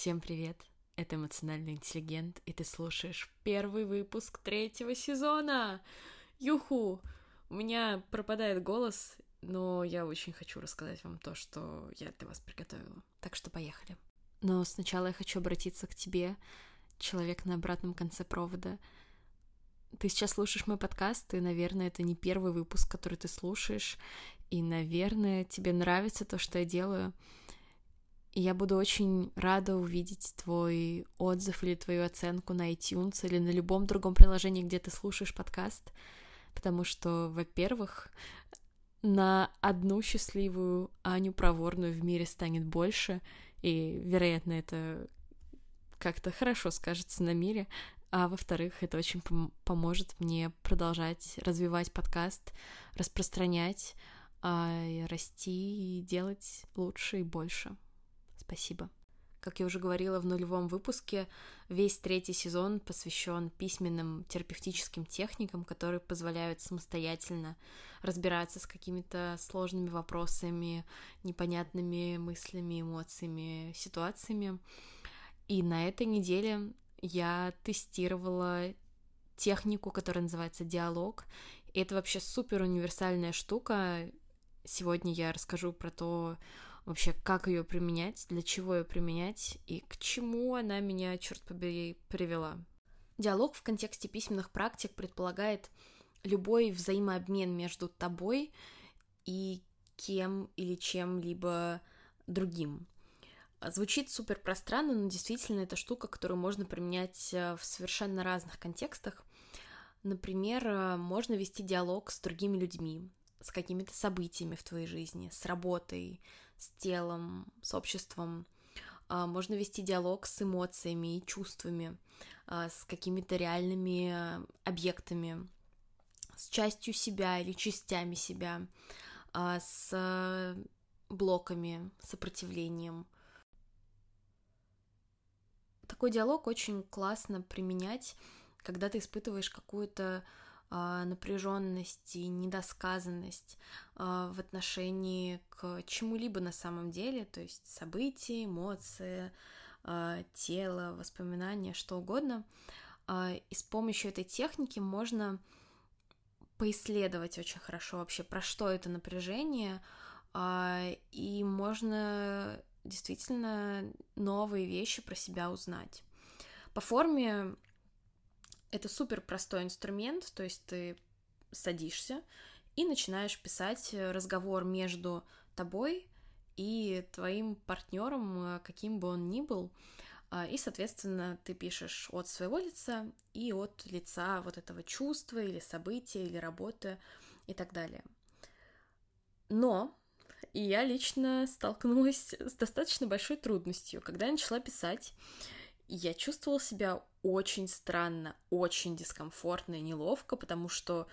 Всем привет! Это эмоциональный интеллигент, и ты слушаешь первый выпуск третьего сезона. Юху! У меня пропадает голос, но я очень хочу рассказать вам то, что я для вас приготовила. Так что поехали. Но сначала я хочу обратиться к тебе, человек на обратном конце провода. Ты сейчас слушаешь мой подкаст, и, наверное, это не первый выпуск, который ты слушаешь, и, наверное, тебе нравится то, что я делаю. И я буду очень рада увидеть твой отзыв или твою оценку на iTunes или на любом другом приложении, где ты слушаешь подкаст, потому что, во-первых, на одну счастливую Аню проворную в мире станет больше, и, вероятно, это как-то хорошо скажется на мире, а во-вторых, это очень пом- поможет мне продолжать развивать подкаст, распространять, а, расти и делать лучше и больше. Спасибо. Как я уже говорила в нулевом выпуске, весь третий сезон посвящен письменным терапевтическим техникам, которые позволяют самостоятельно разбираться с какими-то сложными вопросами, непонятными мыслями, эмоциями, ситуациями. И на этой неделе я тестировала технику, которая называется диалог. И это вообще супер универсальная штука. Сегодня я расскажу про то, вообще, как ее применять, для чего ее применять и к чему она меня, черт побери, привела. Диалог в контексте письменных практик предполагает любой взаимообмен между тобой и кем или чем-либо другим. Звучит супер пространно, но действительно это штука, которую можно применять э, в совершенно разных контекстах. Например, э, можно вести диалог с другими людьми, с какими-то событиями в твоей жизни, с работой, с телом, с обществом. А, можно вести диалог с эмоциями и чувствами, а, с какими-то реальными объектами, с частью себя или частями себя, а, с блоками, сопротивлением. Такой диалог очень классно применять, когда ты испытываешь какую-то а, напряженность и недосказанность а, в отношении к чему-либо на самом деле, то есть события, эмоции, а, тело, воспоминания, что угодно. И с помощью этой техники можно поисследовать очень хорошо вообще, про что это напряжение, и можно действительно новые вещи про себя узнать. По форме это супер простой инструмент, то есть ты садишься и начинаешь писать разговор между тобой и твоим партнером, э, каким бы он ни был. А, и, соответственно, ты пишешь от своего лица и от лица вот этого чувства или события или работы и так далее. Но я лично столкнулась с достаточно большой трудностью, когда я начала писать я чувствовала себя очень странно, очень дискомфортно и неловко, потому что,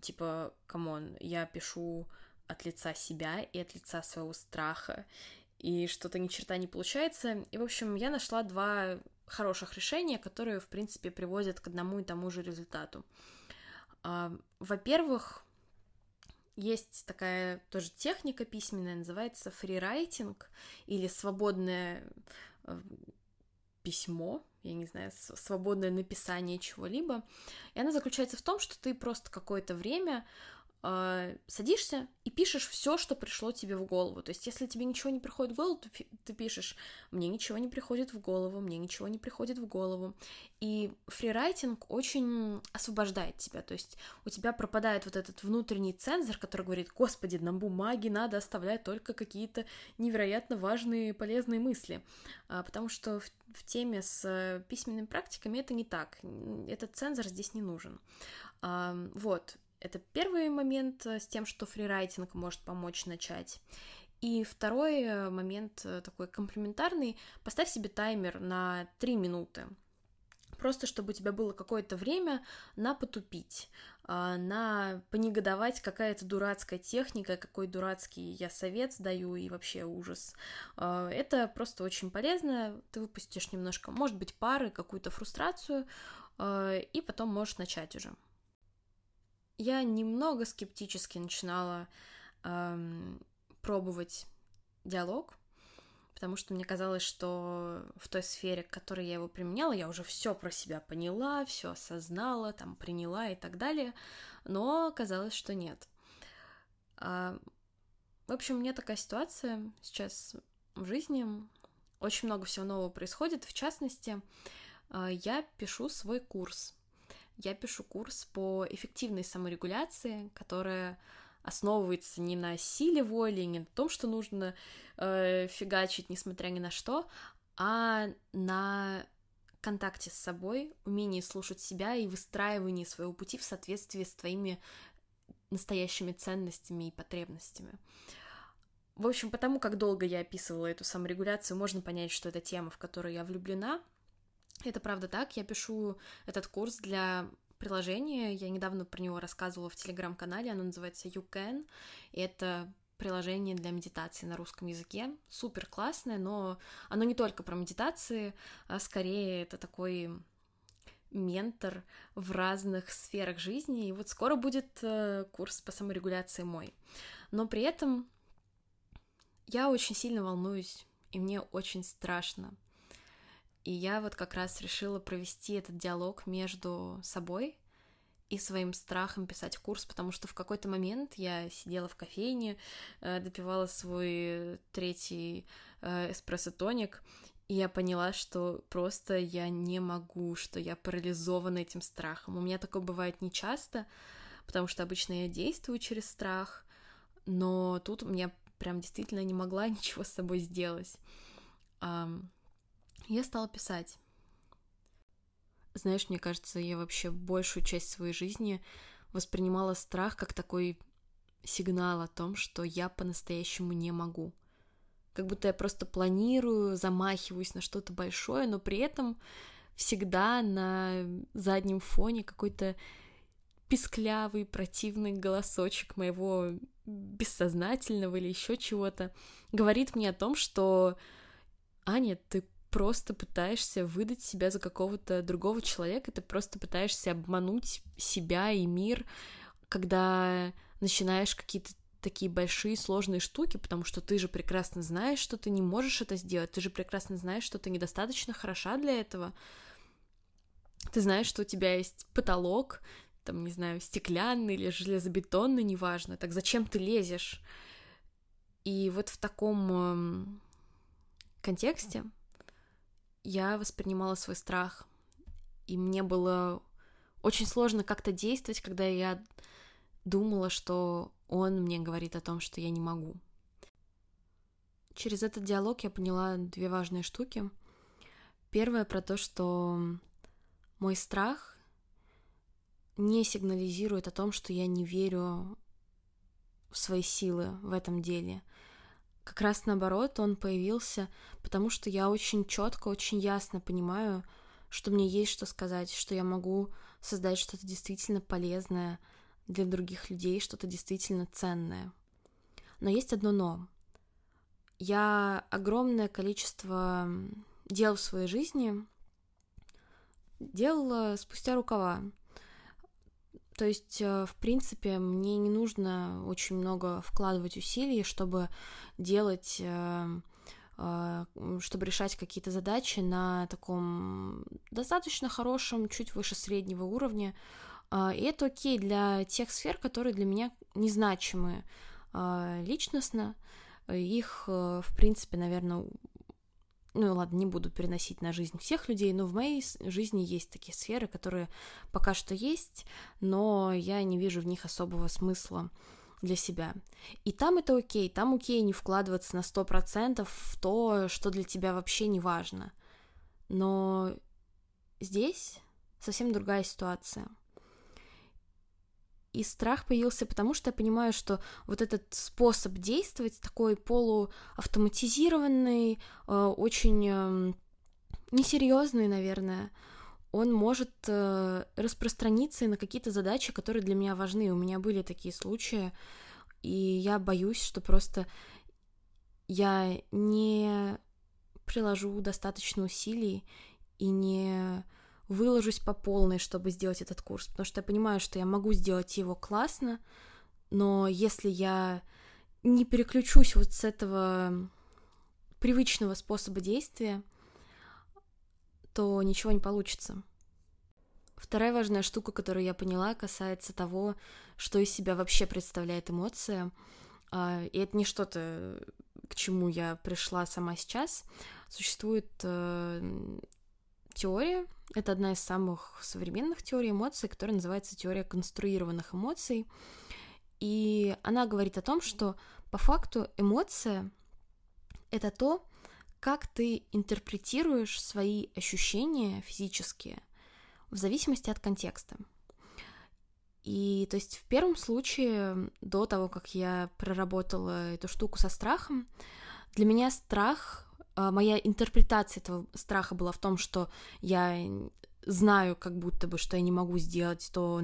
типа, come on, я пишу от лица себя и от лица своего страха, и что-то ни черта не получается. И, в общем, я нашла два хороших решения, которые, в принципе, приводят к одному и тому же результату. А, во-первых, есть такая тоже техника письменная, называется freewriting или свободное э, письмо, я не знаю, свободное написание чего-либо. И она заключается в том, что ты просто какое-то время э, садишься и пишешь все, что пришло тебе в голову. То есть, если тебе ничего не приходит в голову, то ты пишешь «мне ничего не приходит в голову», «мне ничего не приходит в голову». И фрирайтинг очень освобождает тебя. То есть, у тебя пропадает вот этот внутренний цензор, который говорит «господи, на бумаге надо оставлять только какие-то невероятно важные полезные мысли». А, потому что в, в теме с письменными практиками это не так. Этот цензор здесь не нужен. Вот, это первый момент э, с тем, что фрирайтинг может помочь начать. И второй э, момент э, такой комплементарный. Поставь себе таймер на 3 минуты. Просто чтобы у тебя было какое-то время на потупить, на понегодовать, какая-то дурацкая техника, какой дурацкий я совет даю и вообще ужас. А, это просто очень полезно. Ты выпустишь немножко, может быть, пары, какую-то фрустрацию, а, и потом можешь начать уже я немного скептически начинала пробовать диалог, потому что мне казалось, что в той сфере, к которой я его применяла, я уже все про себя поняла, все осознала, там приняла и так далее, но оказалось, что нет. А, в общем, у меня такая ситуация сейчас в жизни, очень много всего нового происходит, в частности, а, я пишу свой курс. Я пишу курс по эффективной саморегуляции, которая основывается не на силе воли, не на том, что нужно э, фигачить, несмотря ни на что, а на контакте с собой, умении слушать себя и выстраивании своего пути в соответствии с твоими настоящими ценностями и потребностями. В общем, потому как долго я описывала эту саморегуляцию, можно понять, что это тема, в которую я влюблена. Это правда так. Я пишу этот курс для приложение. Я недавно про него рассказывала в телеграм-канале. Оно называется You Can. И это приложение для медитации на русском языке. Супер классное, но оно не только про медитации, а скорее это такой ментор в разных сферах жизни. И вот скоро будет э, курс по саморегуляции мой. Но при этом я очень сильно волнуюсь, и мне очень страшно. И я вот как раз решила провести этот диалог между собой и своим страхом писать курс, потому что в какой-то момент я сидела в кофейне, э, допивала свой третий э, эспрессо-тоник, и я поняла, что просто я не могу, что я парализована этим страхом. У меня такое бывает нечасто, потому что обычно я действую через страх, но тут я прям действительно не могла ничего с собой сделать я стала писать. Знаешь, мне кажется, я вообще большую часть своей жизни воспринимала страх как такой сигнал о том, что я по-настоящему не могу. Как будто я просто планирую, замахиваюсь на что-то большое, но при этом всегда на заднем фоне какой-то писклявый, противный голосочек моего бессознательного или еще чего-то говорит мне о том, что Аня, ты просто пытаешься выдать себя за какого-то другого человека, ты просто пытаешься обмануть себя и мир, когда начинаешь какие-то такие большие сложные штуки, потому что ты же прекрасно знаешь, что ты не можешь это сделать, ты же прекрасно знаешь, что ты недостаточно хороша для этого. Ты знаешь, что у тебя есть потолок, там, не знаю, стеклянный или железобетонный, неважно. Так зачем ты лезешь? И вот в таком эм, контексте я воспринимала свой страх, и мне было очень сложно как-то действовать, когда я думала, что он мне говорит о том, что я не могу. Через этот диалог я поняла две важные штуки. Первое про то, что мой страх не сигнализирует о том, что я не верю в свои силы в этом деле — как раз наоборот, он появился, потому что я очень четко, очень ясно понимаю, что мне есть что сказать, что я могу создать что-то действительно полезное для других людей, что-то действительно ценное. Но есть одно но. Я огромное количество дел в своей жизни делала спустя рукава. То есть, э, в принципе, мне не нужно очень много вкладывать усилий, чтобы делать э, э, чтобы решать какие-то задачи на таком достаточно хорошем, чуть выше среднего уровня. И это окей для тех сфер, которые для меня незначимы личностно. Их, в принципе, наверное, ну ладно, не буду переносить на жизнь всех людей, но в моей жизни есть такие сферы, которые пока что есть, но я не вижу в них особого смысла для себя. И там это окей, там окей не вкладываться на 100% в то, что для тебя вообще не важно. Но здесь совсем другая ситуация — и страх появился потому, что я понимаю, что вот этот способ действовать, такой полуавтоматизированный, э, очень эм, несерьезный, наверное, он может э, распространиться и на какие-то задачи, которые для меня важны. У меня были такие случаи, и я боюсь, что просто я не приложу достаточно усилий и не выложусь по полной, чтобы сделать этот курс, потому что я понимаю, что я могу сделать его классно, но если я не переключусь вот с этого привычного способа действия, то ничего не получится. Вторая важная штука, которую я поняла, касается того, что из себя вообще представляет эмоция. А, и это не что-то, к чему я пришла сама сейчас. Существует э, теория, это одна из самых современных теорий эмоций, которая называется теория конструированных эмоций. И она говорит о том, что по факту эмоция — это то, как ты интерпретируешь свои ощущения физические в зависимости от контекста. И то есть в первом случае, до того, как я проработала эту штуку со страхом, для меня страх, моя интерпретация этого страха была в том, что я знаю как будто бы, что я не могу сделать то,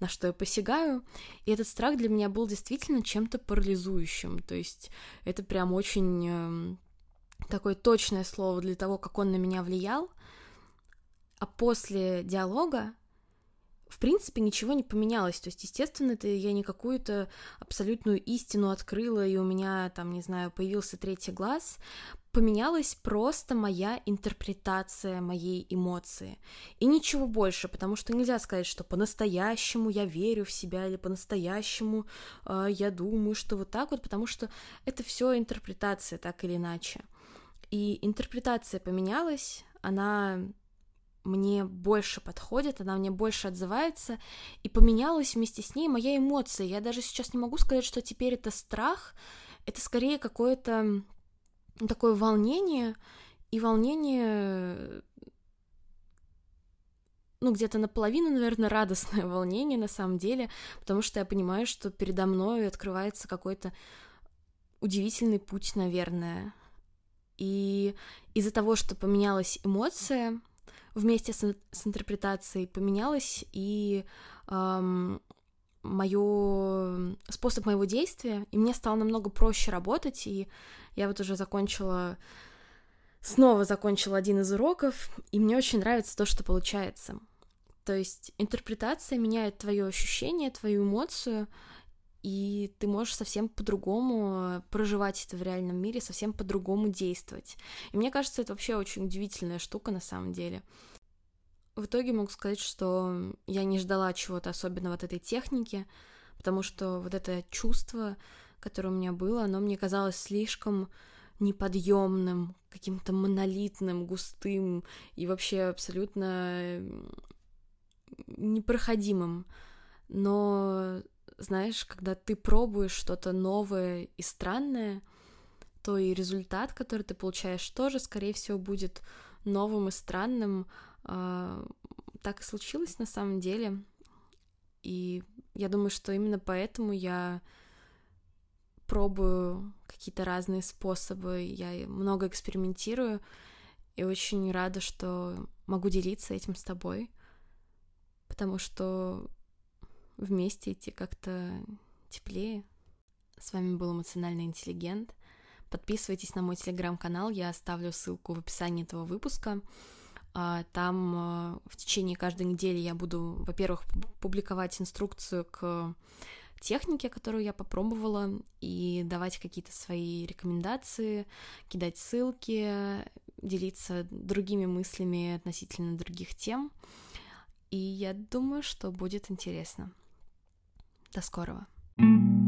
на что я посягаю. И этот страх для меня был действительно чем-то парализующим. То есть это прям очень эм, такое точное слово для того, как он на меня влиял. А после диалога в принципе, ничего не поменялось. То есть, естественно, это я не какую-то абсолютную истину открыла, и у меня, там, не знаю, появился третий глаз. Поменялась просто моя интерпретация моей эмоции. И ничего больше, потому что нельзя сказать, что по-настоящему я верю в себя, или по-настоящему э, я думаю, что вот так вот, потому что это все интерпретация, так или иначе. И интерпретация поменялась, она мне больше подходит, она мне больше отзывается, и поменялась вместе с ней моя эмоция. Я даже сейчас не могу сказать, что теперь это страх, это скорее какое-то такое волнение, и волнение, ну, где-то наполовину, наверное, радостное волнение на самом деле, потому что я понимаю, что передо мной открывается какой-то удивительный путь, наверное. И из-за того, что поменялась эмоция, вместе с, с интерпретацией поменялось и эм, моё, способ моего действия, и мне стало намного проще работать, и я вот уже закончила, снова закончила один из уроков, и мне очень нравится то, что получается. То есть интерпретация меняет твое ощущение, твою эмоцию, и ты можешь совсем по-другому проживать это в реальном мире, совсем по-другому действовать. И мне кажется, это вообще очень удивительная штука на самом деле. В итоге могу сказать, что я не ждала чего-то особенного от этой техники, потому что вот это чувство, которое у меня было, оно мне казалось слишком неподъемным, каким-то монолитным, густым и вообще абсолютно непроходимым. Но знаешь, когда ты пробуешь что-то новое и странное, то и результат, который ты получаешь, тоже, скорее всего, будет новым и странным. А, так и случилось на самом деле. И я думаю, что именно поэтому я пробую какие-то разные способы, я много экспериментирую, и очень рада, что могу делиться этим с тобой, потому что вместе идти как-то теплее. С вами был эмоциональный интеллигент. Подписывайтесь на мой телеграм-канал, я оставлю ссылку в описании этого выпуска. А, там а, в течение каждой недели я буду, во-первых, публиковать инструкцию к технике, которую я попробовала, и давать какие-то свои рекомендации, кидать ссылки, делиться другими мыслями относительно других тем. И я думаю, что будет интересно. До скорого. thank you